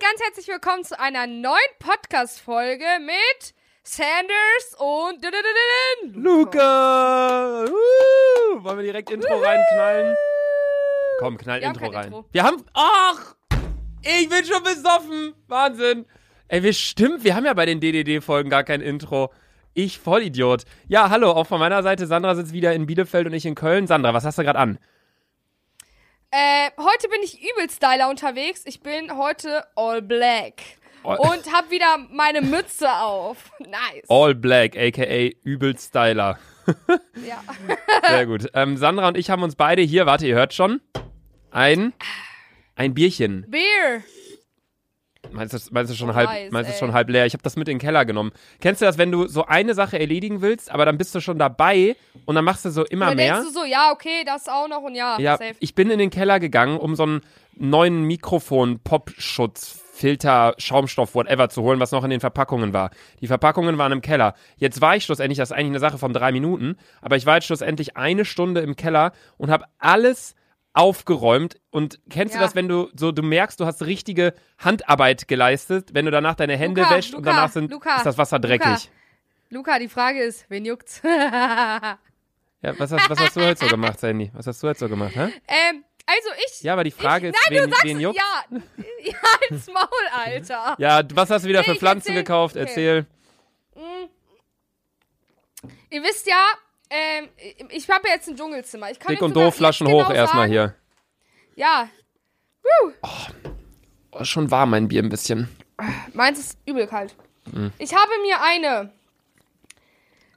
ganz herzlich willkommen zu einer neuen Podcast-Folge mit Sanders und Luca! Uh, wollen wir direkt Intro reinknallen? Komm, knall Wir Intro rein. Intro. Wir haben. Ach! Ich bin schon besoffen! Wahnsinn! Ey, wir stimmt, wir haben ja bei den DDD-Folgen gar kein Intro. Ich Vollidiot. Ja, hallo, auch von meiner Seite. Sandra sitzt wieder in Bielefeld und ich in Köln. Sandra, was hast du gerade an? Äh, heute bin ich Übelstyler unterwegs. Ich bin heute all black. All- Und hab wieder meine Mütze auf. Nice. All Black, aka Übelstyler. Ja. Sehr gut. Ähm, Sandra und ich haben uns beide hier, warte, ihr hört schon, ein, ein Bierchen Beer. Meinst du, meinst du schon Oh, halb, nice, meinst du schon halb leer? Ich habe das mit in den Keller genommen. Kennst du das, wenn du so eine Sache erledigen willst, aber dann bist du schon dabei und dann machst du so immer Dann mehr? denkst du so, ja, okay, das auch noch und ja, ja, safe. ich bin in den Keller gegangen, um so einen neuen Mikrofon, Popschutz, Filter, Schaumstoff, whatever zu holen, was noch in den Verpackungen war. Die Verpackungen waren im Keller. Jetzt war ich schlussendlich, das ist eigentlich eine Sache von drei Minuten, aber ich war jetzt schlussendlich eine Stunde im Keller und habe alles aufgeräumt und kennst Ja. du das, wenn du so du merkst, du hast richtige Handarbeit geleistet, wenn du danach deine Hände Luca, wäschst und Luca, danach sind, Luca, ist das Wasser dreckig. Luca. Die Frage ist, wen juckt's? Ja, was hast, was hast du heute so gemacht, Sandy? Was hast du heute so gemacht, hä? ähm, also ich. Ja, aber die Frage ich, ist, nein, wen, du sagst wen juckt? ja, ja, ins Maul, Alter. Ja, was hast du wieder Nee, für Pflanzen erzähl- gekauft? okay. Erzähl. Ihr wisst ja, ähm, ich habe ja jetzt ein Dschungelzimmer. Ich kann Dick und doof, Flaschen jetzt hoch genau erstmal hier. Ja, Oh, schon warm mein Bier ein bisschen. meins ist übel kalt. Mhm. Ich habe mir eine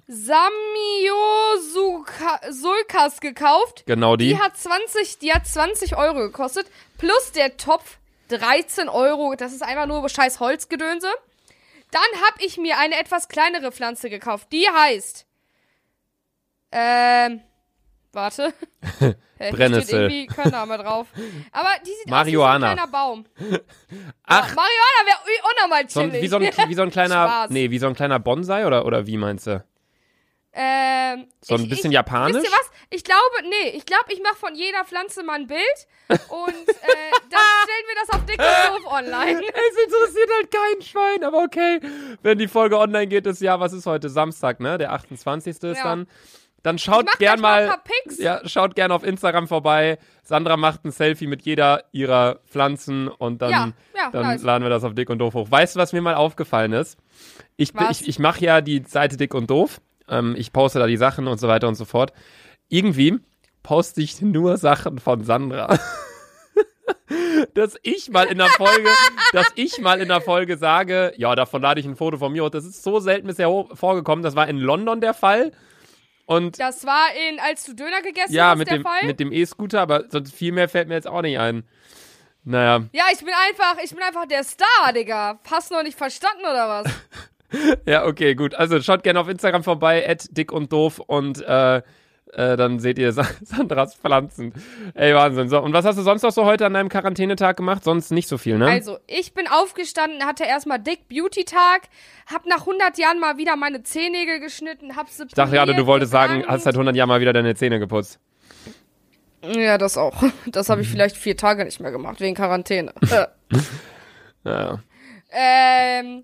Samiosulkas gekauft. Genau die. Die hat 20, die hat 20 Euro gekostet. Plus der Topf 13 Euro. Das ist einfach nur scheiß Holzgedönse. Dann habe ich mir eine etwas kleinere Pflanze gekauft. Die heißt. Ähm. Warte. Brennnessel. Steht irgendwie kein Name drauf. Aber die sieht Marihuana. aus wie so ein kleiner Baum. Ach, Ja, Marihuana wäre unnormal so ein, chillig. wie, so ein, wie so ein kleiner, Spaß. nee, wie so ein kleiner Bonsai oder, oder wie meinst du? Ähm, So ein ich, bisschen ich, japanisch? Wisst ihr was? Ich glaube, nee, ich glaube, ich mache von jeder Pflanze mal ein Bild und äh, dann stellen wir das auf Dick und Doof online. Es interessiert halt kein Schwein, aber okay. Wenn die Folge online geht, ist ja, was ist heute? Samstag, ne? Der 28. ist Ja. dann. Dann schaut gern mal ja, schaut gern auf Instagram vorbei. Sandra macht ein Selfie mit jeder ihrer Pflanzen und dann, Ja, ja, dann nice. laden wir das auf Dick und Doof hoch. Weißt du, was mir mal aufgefallen ist? Ich, Was? ich, ich mache ja die Seite Dick und Doof. Ähm, ich poste da die Sachen und so weiter und so fort. Irgendwie poste ich nur Sachen von Sandra. dass ich mal in der Folge, dass ich mal in der Folge sage, ja, davon lade ich ein Foto von mir. Und das ist so selten bisher vorgekommen. Das war in London der Fall. Und Das war in, als du Döner gegessen ja, hast, mit der dem, Fall. mit dem E-Scooter, aber sonst viel mehr fällt mir jetzt auch nicht ein. Naja, ja, ich bin einfach, ich bin einfach der Star, Digga. Hast du noch nicht verstanden oder was? ja, okay, gut. Also schaut gerne auf Instagram vorbei, at dick und doof und äh, äh, dann seht ihr Sa Sandras Pflanzen. Ey, Wahnsinn. So, und was hast du sonst noch so heute an deinem Quarantänetag gemacht? Sonst nicht so viel, ne? Also, ich bin aufgestanden, hatte erstmal Dick Beauty Tag, hab nach 100 Jahren mal wieder meine Zehennägel geschnitten, hab sie ich dachte gerade, du wolltest sagen, hast seit 100 Jahren mal wieder deine Zähne geputzt. Ja, das auch. Das habe ich vielleicht vier Tage nicht mehr gemacht, wegen Quarantäne. Äh. Naja. ähm,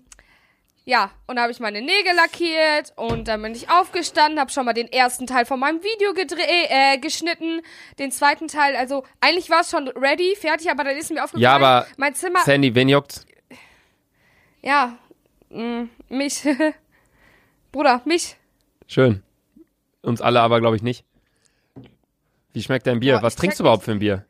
ja, und da habe ich meine Nägel lackiert und dann bin ich aufgestanden, habe schon mal den ersten Teil von meinem Video äh, geschnitten, den zweiten Teil, also eigentlich war es schon ready, fertig, aber dann ist mir aufgefallen, Ja, aber mein Zimmer, Sandy, wen juckt's? ja, mh, mich, Bruder, mich. Schön. Uns alle aber, glaube ich, nicht. Wie schmeckt dein Bier? Boah, Was trinkst du überhaupt für ein Bier?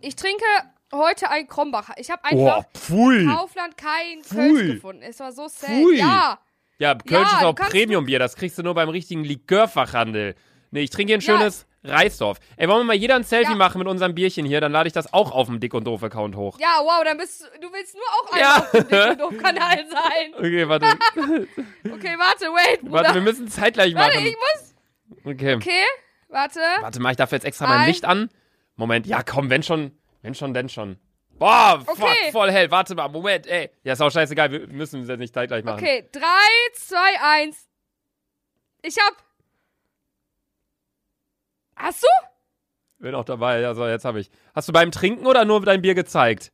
Ich trinke heute ein Krombacher. Ich habe einfach pfui. Kaufland kein Pfui. Kölsch gefunden. Es war so sad. Pfui. Ja, Ja, Kölsch Ja, ist auch Premium-Bier. Das kriegst du nur beim richtigen Likörfachhandel. Nee, ich trinke hier ein Ja. schönes Reisdorf. Ey, wollen wir mal jeder ein Selfie Ja. machen mit unserem Bierchen hier? Dann lade ich das auch auf dem Dick- und Doof-Account hoch. ja, wow, dann bist du, du willst nur auch ein Ja. auf dem Dick und Doof-Kanal sein. Okay, warte. Okay, warte, wait, Bruder. warte, wir müssen zeitgleich Warte, machen. ich muss. Okay. Okay, warte. Warte, mach ich dafür jetzt extra mein Ein- Licht an? Moment, ja komm, wenn schon, wenn schon, denn schon. Boah, fuck, Okay. voll hell. Warte mal, Moment, ey. Ja, ist auch scheißegal, wir müssen es jetzt nicht zeitgleich machen. Okay, drei, zwei, eins. Ich hab. Hast du? Bin auch dabei, ja, so, jetzt habe ich. Hast du beim Trinken oder nur dein Bier gezeigt?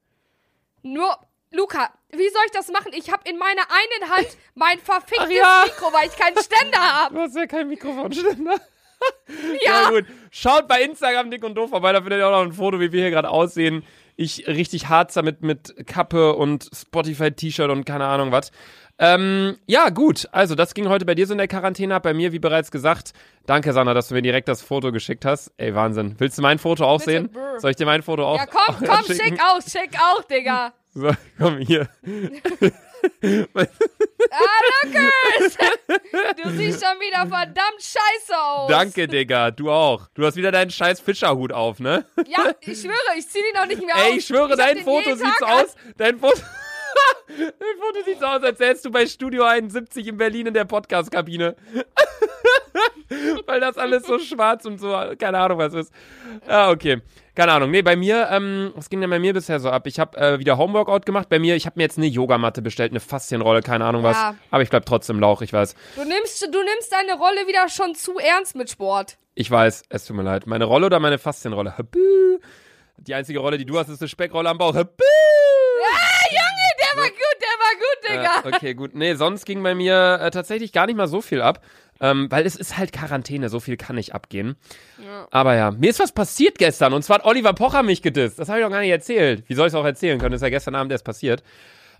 Nur. Luca, wie soll ich das machen? Ich habe in meiner einen Hand mein verficktes ja. Mikro, weil ich keinen Ständer habe. Du hast ja kein Mikrofonständer. Ja. Ja, gut. Schaut bei Instagram dick und doof vorbei, da findet ihr auch noch ein Foto, wie wir hier gerade aussehen. Ich richtig hart damit mit Kappe und Spotify-T-Shirt und keine Ahnung was. Ähm, ja, gut. Also, das ging heute bei dir so in der Quarantäne ab. Bei mir, wie bereits gesagt. Danke, Sanna, dass du mir direkt das Foto geschickt hast. Ey, Wahnsinn. Willst du mein Foto auch Bitte, sehen? brr. Soll ich dir mein Foto auch Ja, komm, komm, schicken? schick auch, schick auch, Digga. So, komm hier. Ah, Lukas! Du siehst schon wieder verdammt scheiße aus. Danke, Digga. Du auch. Du hast wieder deinen scheiß Fischerhut auf, ne? Ja, ich schwöre, ich zieh den auch nicht mehr Ey, aus. ich schwöre, hab dein Foto sieht so aus. Dein Foto. dein Foto sieht so aus, als wärst du bei Studio 71 in Berlin in der Podcast-Kabine. Weil das alles so schwarz und so, keine Ahnung, was ist. Ah, okay. Keine Ahnung. Nee, bei mir, ähm, was ging denn bei mir bisher so ab? Ich habe äh, wieder Homeworkout gemacht. Bei mir, ich habe mir jetzt eine Yogamatte bestellt, eine Faszienrolle, keine Ahnung was. Ja. Aber ich bleib trotzdem Lauch, ich weiß. Du nimmst, du nimmst deine Rolle wieder schon zu ernst mit Sport. Ich weiß, es tut mir leid. Meine Rolle oder meine Faszienrolle? Die einzige Rolle, die du hast, ist eine Speckrolle am Bauch. Ah, Junge, war gut, der war gut, Digga. Ja, okay, gut. Nee, sonst ging bei mir äh, tatsächlich gar nicht mal so viel ab. Ähm, weil es ist halt Quarantäne, so viel kann nicht abgehen. Ja. Aber ja, mir ist was passiert gestern und zwar hat Oliver Pocher mich gedisst. Das habe ich noch gar nicht erzählt. Wie soll ich es auch erzählen können? Das ist ja gestern Abend erst passiert.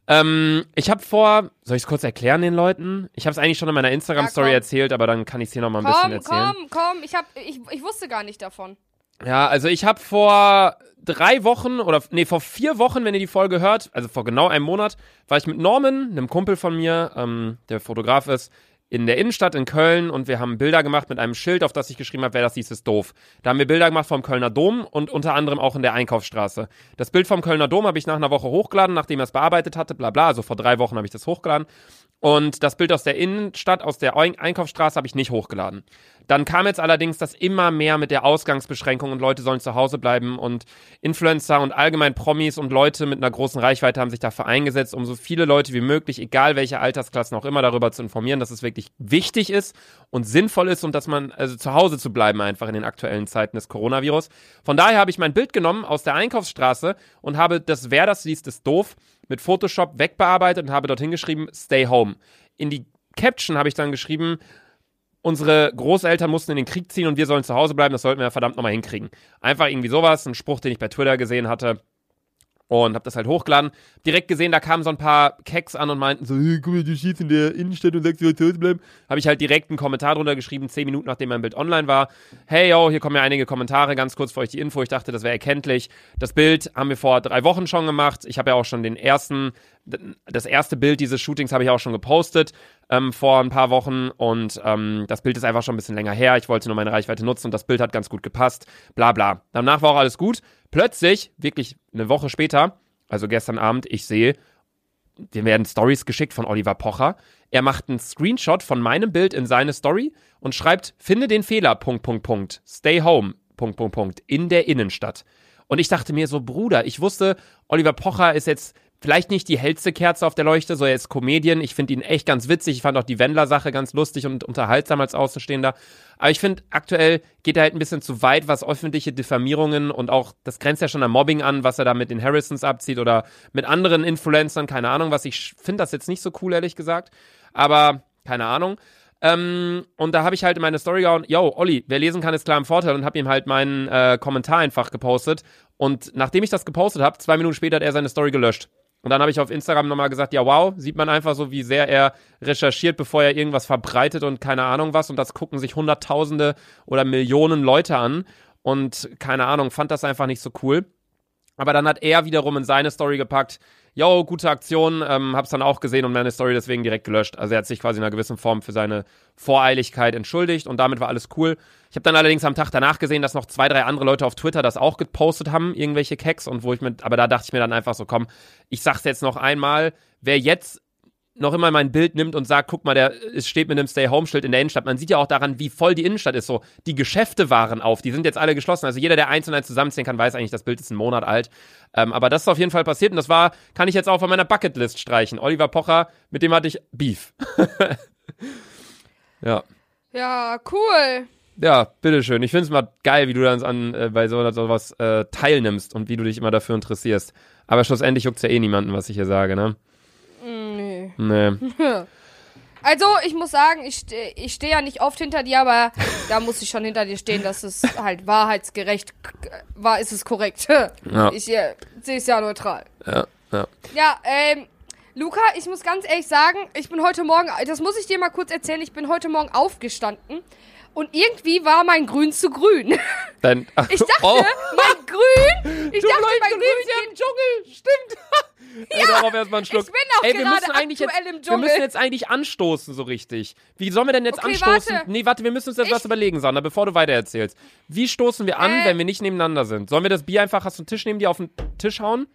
Ähm, ich habe vor, soll ich es kurz erklären den Leuten? Ich habe es eigentlich schon in meiner Instagram-Story Ja, erzählt, aber dann kann ich es hier noch mal ein bisschen Komm, erzählen. komm, komm. Ich, hab, ich, ich wusste gar nicht davon. Ja, also ich habe vor drei Wochen oder nee, vor vier Wochen, wenn ihr die Folge hört, also vor genau einem Monat, war ich mit Norman, einem Kumpel von mir, ähm, der Fotograf ist, in der Innenstadt in Köln und wir haben Bilder gemacht mit einem Schild, auf das ich geschrieben habe, wer das hieß, ist doof. Da haben wir Bilder gemacht vom Kölner Dom und unter anderem auch in der Einkaufsstraße. Das Bild vom Kölner Dom habe ich nach einer Woche hochgeladen, nachdem er es bearbeitet hatte, bla bla, also vor drei Wochen habe ich das hochgeladen. Und das Bild aus der Innenstadt, aus der Ein- Einkaufsstraße habe ich nicht hochgeladen. Dann kam jetzt allerdings das immer mehr mit der Ausgangsbeschränkung und Leute sollen zu Hause bleiben und Influencer und allgemein Promis und Leute mit einer großen Reichweite haben sich dafür eingesetzt, um so viele Leute wie möglich, egal welche Altersklassen auch immer, darüber zu informieren, dass es wirklich wichtig ist und sinnvoll ist und dass man also zu Hause zu bleiben einfach in den aktuellen Zeiten des Coronavirus. Von daher habe ich mein Bild genommen aus der Einkaufsstraße und habe das Wer das liest ist doof mit Photoshop wegbearbeitet und habe dorthin geschrieben Stay home. In die Caption habe ich dann geschrieben unsere Großeltern mussten in den Krieg ziehen und wir sollen zu Hause bleiben, das sollten wir verdammt nochmal hinkriegen. Einfach irgendwie sowas, ein Spruch, den ich bei Twitter gesehen hatte. Und hab das halt hochgeladen. Direkt gesehen, da kamen so ein paar Keks an und meinten so, hey, guck mal, du schießt in der Innenstadt und sagst, du sollst bleiben. Habe ich halt direkt einen Kommentar drunter geschrieben, zehn Minuten nachdem mein Bild online war. Hey, yo, hier kommen ja einige Kommentare, ganz kurz für euch die Info. Ich dachte, das wäre erkenntlich. Das Bild haben wir vor drei Wochen schon gemacht. Ich habe ja auch schon den ersten, das erste Bild dieses Shootings habe ich auch schon gepostet ähm, vor ein paar Wochen und ähm, das Bild ist einfach schon ein bisschen länger her. Ich wollte nur meine Reichweite nutzen und das Bild hat ganz gut gepasst. Bla bla. Danach war auch alles gut. Plötzlich, wirklich eine Woche später, also gestern Abend, ich sehe, wir werden Stories geschickt von Oliver Pocher. Er macht einen Screenshot von meinem Bild in seine Story und schreibt, finde den Fehler, Punkt, Punkt, Punkt, stay home, Punkt, Punkt, Punkt, in der Innenstadt. Und ich dachte mir so, Bruder, ich wusste, Oliver Pocher ist jetzt vielleicht nicht die hellste Kerze auf der Leuchte, so er ist Comedian. Ich finde ihn echt ganz witzig. Ich fand auch die Wendler-Sache ganz lustig und unterhaltsam als Außenstehender. Aber ich finde, aktuell geht er halt ein bisschen zu weit, was öffentliche Diffamierungen und auch, das grenzt ja schon an Mobbing an, was er da mit den Harrisons abzieht oder mit anderen Influencern, keine Ahnung was. Ich finde das jetzt nicht so cool, ehrlich gesagt. Aber, keine Ahnung. Ähm, und da habe ich halt in meine Story gehauen, yo, Olli, wer lesen kann, ist klar im Vorteil und habe ihm halt meinen äh, Kommentar einfach gepostet. Und nachdem ich das gepostet habe, zwei Minuten später hat er seine Story gelöscht. Und dann habe ich auf Instagram nochmal gesagt, ja wow, sieht man einfach so, wie sehr er recherchiert, bevor er irgendwas verbreitet und keine Ahnung was. Und das gucken sich Hunderttausende oder Millionen Leute an. Und keine Ahnung, fand das einfach nicht so cool. Aber dann hat er wiederum in seine Story gepackt, yo, gute Aktion, ähm, hab's dann auch gesehen und meine Story deswegen direkt gelöscht. Also er hat sich quasi in einer gewissen Form für seine Voreiligkeit entschuldigt und damit war alles cool. Ich habe dann allerdings am Tag danach gesehen, dass noch zwei, drei andere Leute auf Twitter das auch gepostet haben, irgendwelche Keks und wo ich mit, aber da dachte ich mir dann einfach so, komm, ich sag's jetzt noch einmal, wer jetzt noch immer mein Bild nimmt und sagt, guck mal, der es steht mit einem Stay-Home-Schild in der Innenstadt. Man sieht ja auch daran, wie voll die Innenstadt ist. So, die Geschäfte waren auf, die sind jetzt alle geschlossen. Also jeder, der eins und eins zusammenzählen kann, weiß eigentlich, das Bild ist einen Monat alt. Ähm, aber das ist auf jeden Fall passiert und das war, kann ich jetzt auch von meiner Bucketlist streichen. Oliver Pocher, mit dem hatte ich Beef. ja. Ja, cool. Ja, bitteschön. Ich finde es mal geil, wie du dann an, äh, bei so, sowas äh, teilnimmst und wie du dich immer dafür interessierst. Aber schlussendlich juckt's ja eh niemanden, was ich hier sage, ne? Nee. Nee. Also, ich muss sagen, ich, ste- ich stehe ja nicht oft hinter dir, aber da muss ich schon hinter dir stehen, dass es halt wahrheitsgerecht war, ist es korrekt. Ja. Ich äh, sehe es ja neutral. Ja, ja. Ja, ähm, Luca, ich muss ganz ehrlich sagen, ich bin heute Morgen, das muss ich dir mal kurz erzählen, ich bin heute Morgen aufgestanden und irgendwie war mein Grün zu grün. Dein, ach, Ich dachte, oh, mein Grün, ich du, dachte, mein Grün lebst ja im Dschungel, stimmt. Ey, darauf erstmal einen Schluck. ich bin auch Ey, wir müssen eigentlich jetzt, Wir müssen jetzt eigentlich anstoßen, so richtig. Wie sollen wir denn jetzt Okay, anstoßen? warte. Nee, warte, wir müssen uns jetzt Ich- was überlegen, Sandra, bevor du weitererzählst. Wie stoßen wir an, Äh. wenn wir nicht nebeneinander sind? Sollen wir das Bier einfach, hast du einen Tisch neben dir auf den Tisch hauen?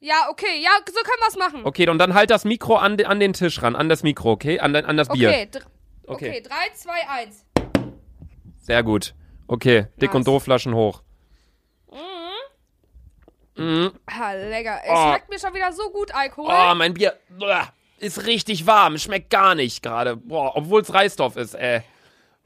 Ja, okay, ja, so können wir es machen. Okay, und dann halt das Mikro an, an den Tisch ran, an das Mikro, okay? An, an das Bier. Okay, Okay. okay, 3, 2, 1. Sehr gut. Okay, dick Nice. und doof Flaschen hoch. Ah, lecker. Es Oh. schmeckt mir schon wieder so gut, Alkohol. Oh, mein Bier ist richtig warm. Schmeckt gar nicht gerade. Boah, obwohl es Reisdorf ist, ey.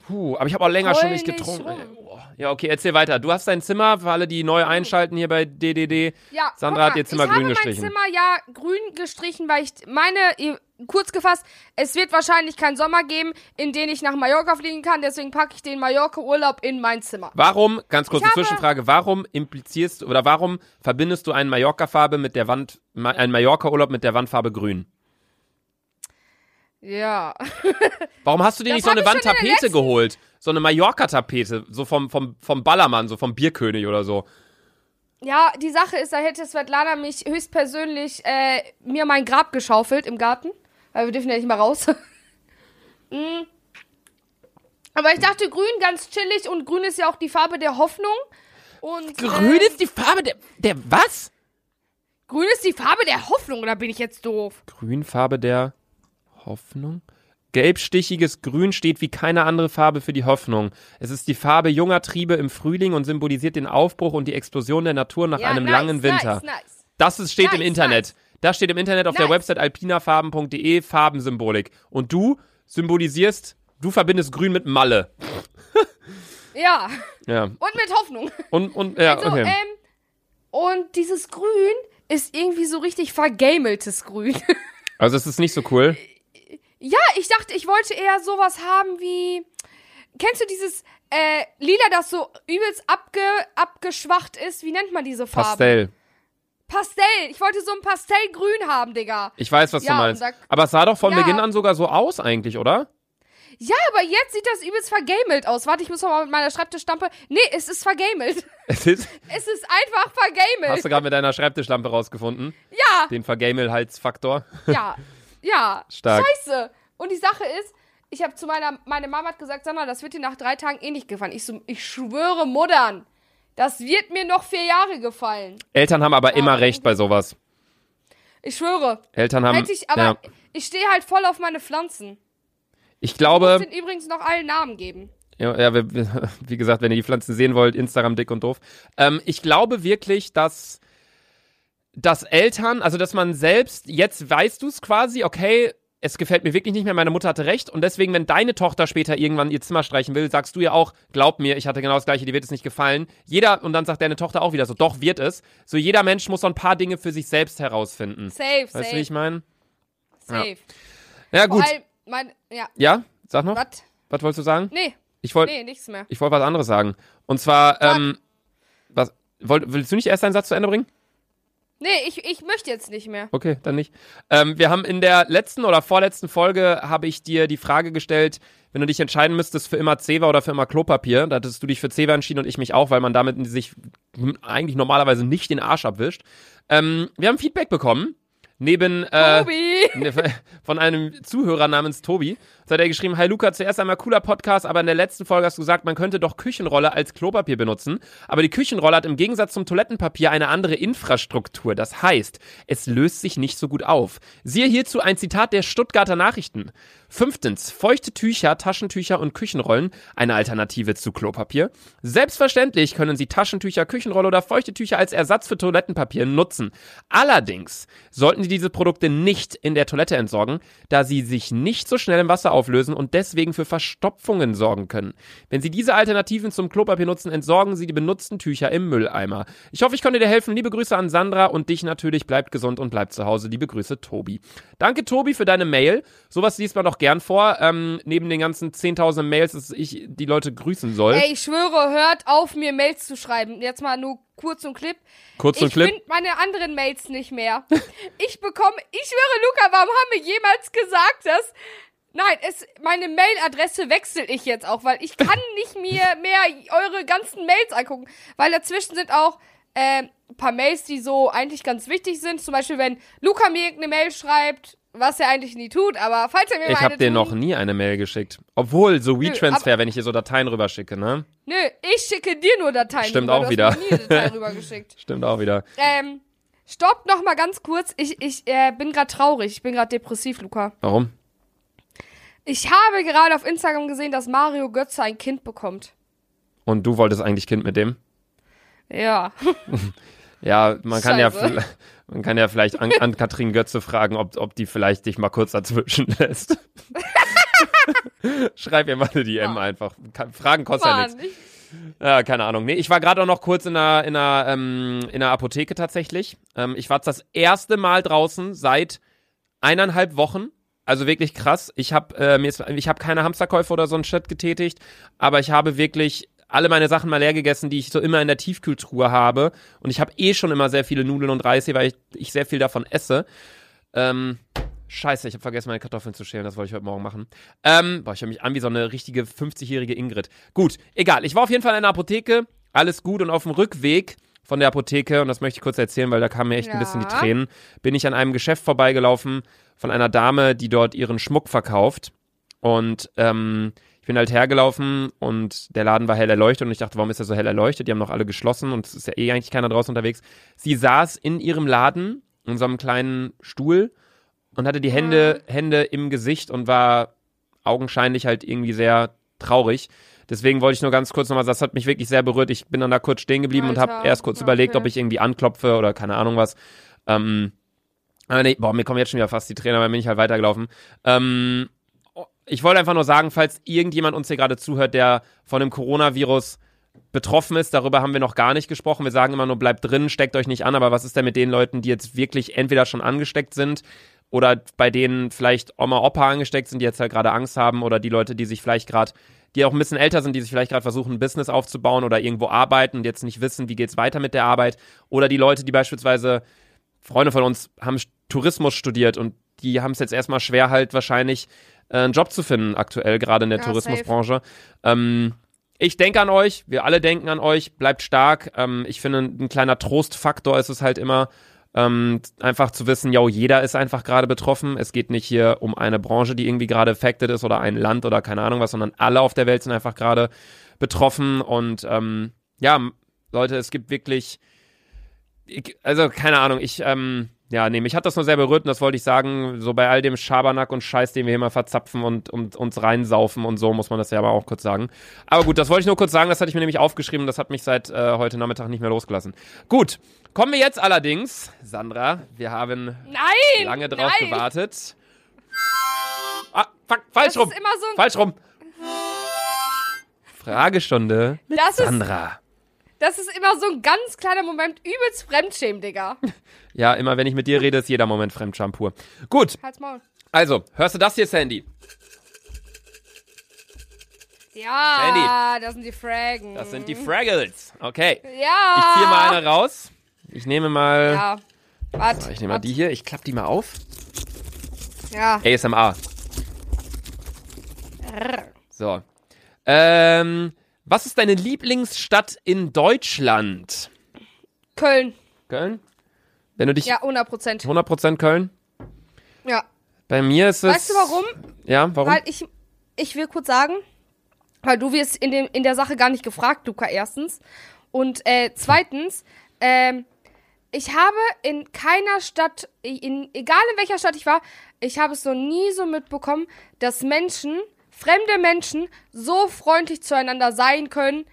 Puh, aber ich habe auch länger schon Heul nicht nicht getrunken. Boah. Ja, okay, erzähl weiter. Du hast dein Zimmer, für alle, die neu einschalten hier bei DDD. Ja, Sandra guck hat ihr mal, Zimmer ich grün habe gestrichen. mein Zimmer ja grün gestrichen, weil ich meine, ihr- kurz gefasst, es wird wahrscheinlich keinen Sommer geben, in den ich nach Mallorca fliegen kann, deswegen packe ich den Mallorca-Urlaub in mein Zimmer. Warum, ganz kurze Zwischenfrage, warum implizierst du oder warum verbindest du einen Mallorca-Farbe mit der Wand, einen Mallorca-Urlaub mit der Wandfarbe grün? Ja. Warum hast du dir Das nicht so eine Wandtapete letzten- geholt? So eine Mallorca-Tapete, so vom, vom, vom Ballermann, so vom Bierkönig oder so. Ja, die Sache ist, da hätte Svetlana mich höchstpersönlich äh, mir mein Grab geschaufelt im Garten. Weil wir dürfen ja nicht mal raus. Mm. Aber ich dachte, grün ganz chillig und grün ist ja auch die Farbe der Hoffnung. Und Grün äh, ist die Farbe der, der, was? grün ist die Farbe der Hoffnung, oder bin ich jetzt doof? Grünfarbe der Hoffnung? Gelbstichiges Grün steht wie keine andere Farbe für die Hoffnung. Es ist die Farbe junger Triebe im Frühling und symbolisiert den Aufbruch und die Explosion der Natur nach Ja, einem nice, langen Winter. Nice, nice. Das ist, steht im Internet. Das steht im Internet auf der Nice. Website alpinafarben.de Farbensymbolik. Und du symbolisierst, du verbindest Grün mit Malle. Ja, Ja. und mit Hoffnung. Und, und, ja, Also, okay. ähm, und dieses Grün ist irgendwie so richtig vergameltes Grün. Also es ist nicht so cool. ja, ich dachte, ich wollte eher sowas haben wie. Kennst du dieses äh, Lila, das so übelst abge, abgeschwacht ist? Wie nennt man diese Farbe? Pastell. Pastell. Ich wollte so ein Pastellgrün haben, Digga. Ich weiß, was Ja, du meinst. Aber es sah doch von Ja. Beginn an sogar so aus eigentlich, oder? Ja, aber jetzt sieht das übelst vergamelt aus. Warte, ich muss mal mit meiner Schreibtischlampe. Nee, es ist vergamelt. Es ist, Es ist einfach vergamelt. hast du gerade mit deiner Schreibtischlampe rausgefunden? ja, Den Vergamel-Halsfaktor. ja, ja. Stark. Scheiße. Und die Sache ist, ich habe zu meiner, meine Mama hat gesagt, Sandra, das wird dir nach drei Tagen eh nicht gefallen. Ich so, ich schwöre, Muttern, das wird mir noch vier Jahre gefallen. Eltern haben aber immer recht bei sowas. Ich schwöre. Eltern haben. Hätte ich, aber ja. ich stehe halt voll auf meine Pflanzen. Ich Ich glaube, muss den übrigens noch allen Namen geben. Ja, ja wie gesagt, wenn ihr die Pflanzen sehen wollt, Instagram dick und doof. Ähm, ich glaube wirklich, dass, dass Eltern, also dass man selbst, jetzt weißt du es quasi, okay, es gefällt mir wirklich nicht mehr, meine Mutter hatte recht und deswegen, wenn deine Tochter später irgendwann ihr Zimmer streichen will, sagst du ja auch, glaub mir, ich hatte genau das gleiche, dir wird es nicht gefallen. Jeder, und dann sagt deine Tochter auch wieder so, doch, wird es. So jeder Mensch muss so ein paar Dinge für sich selbst herausfinden. Safe, Weißt du, wie safe, ich meine? safe. Ja, gut. Vor allem, mein, ja, Ja, sag noch, was? was wolltest du sagen? Nee, Ich wollte nee, nichts mehr. Ich wollte was anderes sagen. Und zwar, ähm, was, wollt, willst du nicht erst deinen Satz zu Ende bringen? Nee, ich, ich möchte jetzt nicht mehr. Okay, dann nicht. Ähm, wir haben in der letzten oder vorletzten Folge habe ich dir die Frage gestellt, wenn du dich entscheiden müsstest für immer Zewa oder für immer Klopapier, da hattest du dich für Zewa entschieden und ich mich auch, weil man damit sich eigentlich normalerweise nicht den Arsch abwischt. Ähm, wir haben Feedback bekommen. Neben äh, Tobi! Von einem Zuhörer namens Tobi. Da hat er geschrieben, Hi Luca, zuerst einmal cooler Podcast, aber in der letzten Folge hast du gesagt, man könnte doch Küchenrolle als Klopapier benutzen. Aber die Küchenrolle hat im Gegensatz zum Toilettenpapier eine andere Infrastruktur. Das heißt, es löst sich nicht so gut auf. Siehe hierzu ein Zitat der Stuttgarter Nachrichten. Fünftens, feuchte Tücher, Taschentücher und Küchenrollen, eine Alternative zu Klopapier. Selbstverständlich können Sie Taschentücher, Küchenrolle oder feuchte Tücher als Ersatz für Toilettenpapier nutzen. Allerdings sollten Sie diese Produkte nicht in in der Toilette entsorgen, da sie sich nicht so schnell im Wasser auflösen und deswegen für Verstopfungen sorgen können. Wenn Sie diese Alternativen zum Klopapier nutzen, entsorgen Sie die benutzten Tücher im Mülleimer. Ich hoffe, ich konnte dir helfen. Liebe Grüße an Sandra und dich natürlich. Bleibt gesund und bleibt zu Hause. Liebe Grüße, Tobi. Danke, Tobi, für deine Mail. Sowas liest man doch gern vor. Ähm, neben den ganzen 10.000 Mails, dass ich die Leute grüßen soll. Ey, ich schwöre, hört auf, mir Mails zu schreiben. Jetzt mal nur kurz und Clip. Kurz und ich Clip. finde meine anderen Mails nicht mehr. ich bekomme, ich schwöre, Luca, warum haben wir jemals gesagt, dass Nein, es, meine Mailadresse wechsle ich jetzt auch, weil ich kann nicht mir mehr eure ganzen Mails angucken, weil dazwischen sind auch äh, ein paar Mails, die so eigentlich ganz wichtig sind. Zum Beispiel, wenn Luca mir irgendeine Mail schreibt, was er eigentlich nie tut, aber falls er mir Ich habe eine dir tut, noch nie eine Mail geschickt. Obwohl, so WeTransfer, wenn ich dir so Dateien rüberschicke, ne? Nö, ich schicke dir nur Dateien. Stimmt rüber, auch wieder. Nie eine Datei rübergeschickt. Stimmt auch wieder. Ähm, stopp noch mal ganz kurz. Ich, ich äh, bin gerade traurig. Ich bin gerade depressiv, Luca. Warum? Ich habe gerade auf Instagram gesehen, dass Mario Götze ein Kind bekommt. Und du wolltest eigentlich Kind mit dem? Ja. Ja, man kann ja, Scheiße. man kann ja vielleicht an, an Katrin Götze fragen, ob, ob die vielleicht dich mal kurz dazwischen lässt. Schreib ihr mal eine DM einfach. Kann, Fragen kostet ja nichts. Mann, ich, Ja, keine Ahnung. Nee, ich war gerade auch noch kurz in einer, in einer, ähm, in einer Apotheke tatsächlich. Ähm, ich war das erste Mal draußen seit eineinhalb Wochen. Also wirklich krass. Ich habe äh, mir ich habe keine Hamsterkäufe oder so einen Shit getätigt, aber ich habe wirklich alle meine Sachen mal leer gegessen, die ich so immer in der Tiefkühltruhe habe. Und ich habe eh schon immer sehr viele Nudeln und Reis hier, weil ich, ich sehr viel davon esse. Ähm, scheiße, ich habe vergessen, meine Kartoffeln zu schälen. Das wollte ich heute Morgen machen. Ähm, boah, ich höre mich an wie so eine richtige 50-jährige Ingrid. Gut, egal. Ich war auf jeden Fall in einer Apotheke. Alles gut. Und auf dem Rückweg von der Apotheke, und das möchte ich kurz erzählen, weil da kamen mir echt ein bisschen die Ja. Tränen, bin ich an einem Geschäft vorbeigelaufen von einer Dame, die dort ihren Schmuck verkauft. Und ähm, ich bin halt hergelaufen und der Laden war hell erleuchtet und ich dachte, warum ist er so hell erleuchtet? Die haben noch alle geschlossen und es ist ja eh eigentlich keiner draußen unterwegs. Sie saß in ihrem Laden, in so einem kleinen Stuhl und hatte die Hände, Hände im Gesicht und war augenscheinlich halt irgendwie sehr traurig. Deswegen wollte ich nur ganz kurz nochmal, das hat mich wirklich sehr berührt. Ich bin dann da kurz stehen geblieben und habe Alter, erst kurz okay. überlegt, ob ich irgendwie anklopfe oder keine Ahnung was. Ähm, aber nee, boah, mir kommen jetzt schon wieder fast die aber dann bin ich halt weitergelaufen. Ähm, ich wollte einfach nur sagen, falls irgendjemand uns hier gerade zuhört, der von dem Coronavirus betroffen ist, darüber haben wir noch gar nicht gesprochen. Wir sagen immer nur, bleibt drin, steckt euch nicht an, aber was ist denn mit den Leuten, die jetzt wirklich entweder schon angesteckt sind oder bei denen vielleicht Oma, Opa angesteckt sind, die jetzt halt gerade Angst haben oder die Leute, die sich vielleicht gerade, die auch ein bisschen älter sind, die sich vielleicht gerade versuchen, ein Business aufzubauen oder irgendwo arbeiten und jetzt nicht wissen, wie geht's weiter mit der Arbeit oder die Leute, die beispielsweise Freunde von uns haben Tourismus studiert und die haben es jetzt erstmal schwer halt wahrscheinlich äh, einen Job zu finden aktuell, gerade in der Ja, Tourismusbranche. Ähm, ich denke an euch, wir alle denken an euch, bleibt stark. Ähm, ich finde, ein kleiner Trostfaktor ist es halt immer, ähm, einfach zu wissen, yo, jeder ist einfach gerade betroffen. Es geht nicht hier um eine Branche, die irgendwie gerade affected ist oder ein Land oder keine Ahnung was, sondern alle auf der Welt sind einfach gerade betroffen. Und ähm, ja, Leute, es gibt wirklich, ich, also keine Ahnung, ich, ähm, ja, nee, mich hat das nur sehr berührt und das wollte ich sagen, so bei all dem Schabernack und Scheiß, den wir hier mal verzapfen und, und uns reinsaufen und so, muss man das ja aber auch kurz sagen. Aber gut, das wollte ich nur kurz sagen, das hatte ich mir nämlich aufgeschrieben, das hat mich seit äh, heute Nachmittag nicht mehr losgelassen. Gut, kommen wir jetzt allerdings, Sandra, wir haben nein! lange drauf nein. gewartet. Ah, fuck, falsch Das rum, so falsch rum. Fragestunde mit Das Sandra. Das ist immer so ein ganz kleiner Moment übelst Fremdschämen, Digga. Ja, immer wenn ich mit dir rede, ist jeder Moment Fremdscham pur. Gut, Halt's Maul. also, hörst du das hier, Sandy? Ja, das sind die Fragen. Das sind die Fraggles. Okay. Ja. Ich ziehe mal eine raus. Ich nehme mal. Ja. Warte. Ich nehme mal die hier. Ich klappe die mal auf. Ja. ASMR. So. Ähm, was ist deine Lieblingsstadt in Deutschland? Köln. Köln? Wenn du dich. Ja, 100 Prozent. 100% Köln? Ja. Bei mir ist es. Weißt du warum? Ja, warum? Weil ich, ich will kurz sagen, weil du wirst in, dem, in der Sache gar nicht gefragt, Luca, erstens. Und äh, zweitens, ähm, ich habe in keiner Stadt, in, egal in welcher Stadt ich war, ich habe es noch nie so mitbekommen, dass Menschen, fremde Menschen, so freundlich zueinander sein können.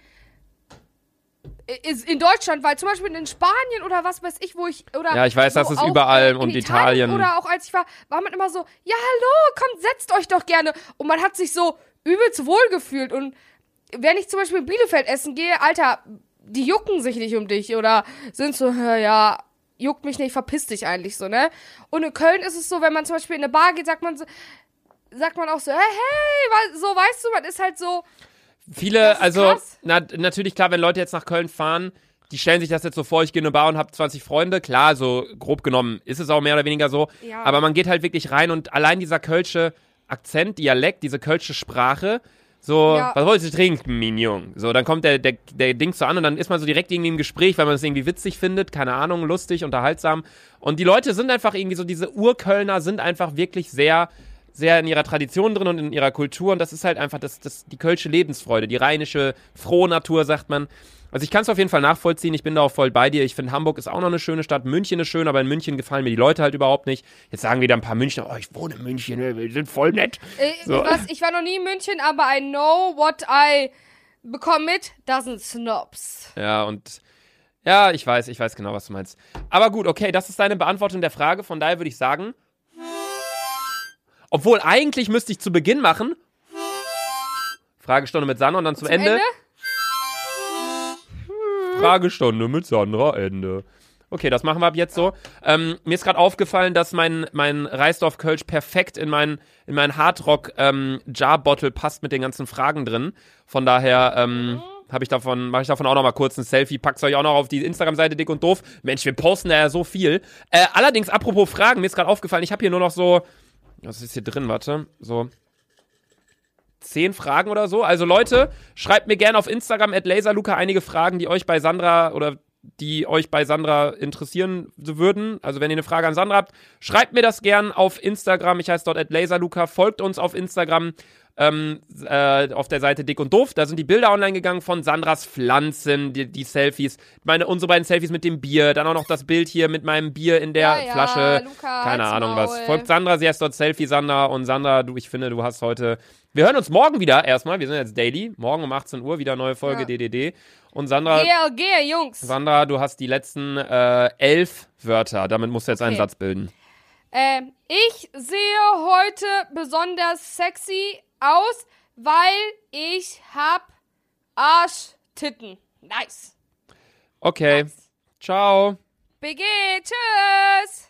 in Deutschland, weil zum Beispiel in Spanien oder was weiß ich, wo ich oder Ja, ich weiß, das ist überall in und Italien. oder auch als ich war, war man immer so, ja hallo, kommt, setzt euch doch gerne und man hat sich so übelst wohl gefühlt und wenn ich zum Beispiel in Bielefeld essen gehe, Alter, die jucken sich nicht um dich oder sind so, "Hä, ja, juckt mich nicht, verpiss dich eigentlich so, ne? Und in Köln ist es so, wenn man zum Beispiel in eine Bar geht, sagt man so, sagt man auch so, hey, hey, so weißt du, man ist halt so, Viele, also na, natürlich klar, wenn Leute jetzt nach Köln fahren, die stellen sich das jetzt so vor, ich gehe in eine Bar und habe 20 Freunde. Klar, so grob genommen ist es auch mehr oder weniger so. Ja. Aber man geht halt wirklich rein und allein dieser kölsche Akzent, Dialekt, diese kölsche Sprache, so, Ja. was wolltest du trinken, Mignon? So, dann kommt der, der, der Ding so an und dann ist man so direkt irgendwie im Gespräch, weil man es irgendwie witzig findet, keine Ahnung, lustig, unterhaltsam. Und die Leute sind einfach irgendwie so, diese Urkölner sind einfach wirklich sehr, sehr in ihrer Tradition drin und in ihrer Kultur und das ist halt einfach das, das, die kölsche Lebensfreude, die rheinische, frohe Natur, sagt man. Also ich kann es auf jeden Fall nachvollziehen, ich bin da auch voll bei dir. Ich finde, Hamburg ist auch noch eine schöne Stadt, München ist schön, aber in München gefallen mir die Leute halt überhaupt nicht. Jetzt sagen wieder ein paar Münchner, oh, ich wohne in München, wir sind voll nett. äh, So. was, ich war noch nie in München, aber I know what I bekomme mit, doesn't snobs. Ja, und ja, ich weiß, ich weiß genau, was du meinst. Aber gut, okay, das ist deine Beantwortung der Frage, von daher würde ich sagen. Obwohl, eigentlich müsste ich zu Beginn machen. Fragestunde mit Sandra und dann zum, Ende. Fragestunde mit Sandra, Ende. Okay, das machen wir ab jetzt so. Ähm, mir ist gerade aufgefallen, dass mein, mein Reisdorf Kölsch perfekt in mein, in mein Hardrock ähm, Jar Bottle passt mit den ganzen Fragen drin. Von daher ähm, habe ich davon, mache ich davon auch noch mal kurz ein Selfie, pack's euch auch noch auf die Instagram-Seite dick und doof. Mensch, wir posten da ja so viel. Äh, allerdings, apropos Fragen, mir ist gerade aufgefallen, ich habe hier nur noch so, was ist hier drin, warte, so. Zehn Fragen oder so. Also Leute, schreibt mir gerne auf Instagram at laserluca einige Fragen, die euch bei Sandra oder die euch bei Sandra interessieren würden. Also wenn ihr eine Frage an Sandra habt, schreibt mir das gern auf Instagram. Ich heiße dort at laserluca. Folgt uns auf Instagram ähm, äh, auf der Seite Dick und Doof. Da sind die Bilder online gegangen von Sandras Pflanzen, die, die Selfies. Meine, unsere beiden Selfies mit dem Bier. Dann auch noch das Bild hier mit meinem Bier in der Ja, ja, Flasche. Luca, Keine Ahnung Maul. was. Folgt Sandra, sie heißt dort Selfie Sandra. Und Sandra, du, ich finde, du hast heute. Wir hören uns morgen wieder erstmal. Wir sind jetzt daily. Morgen um 18 Uhr wieder neue Folge Ja. DDD. Und Sandra, Gehe, gehe, Jungs. Sandra, du hast die letzten äh, elf Wörter. Damit musst du jetzt einen Okay. Satz bilden. Ähm, ich sehe heute besonders sexy aus, weil ich hab Arschtitten. Nice. Okay. Ciao. BG, tschüss.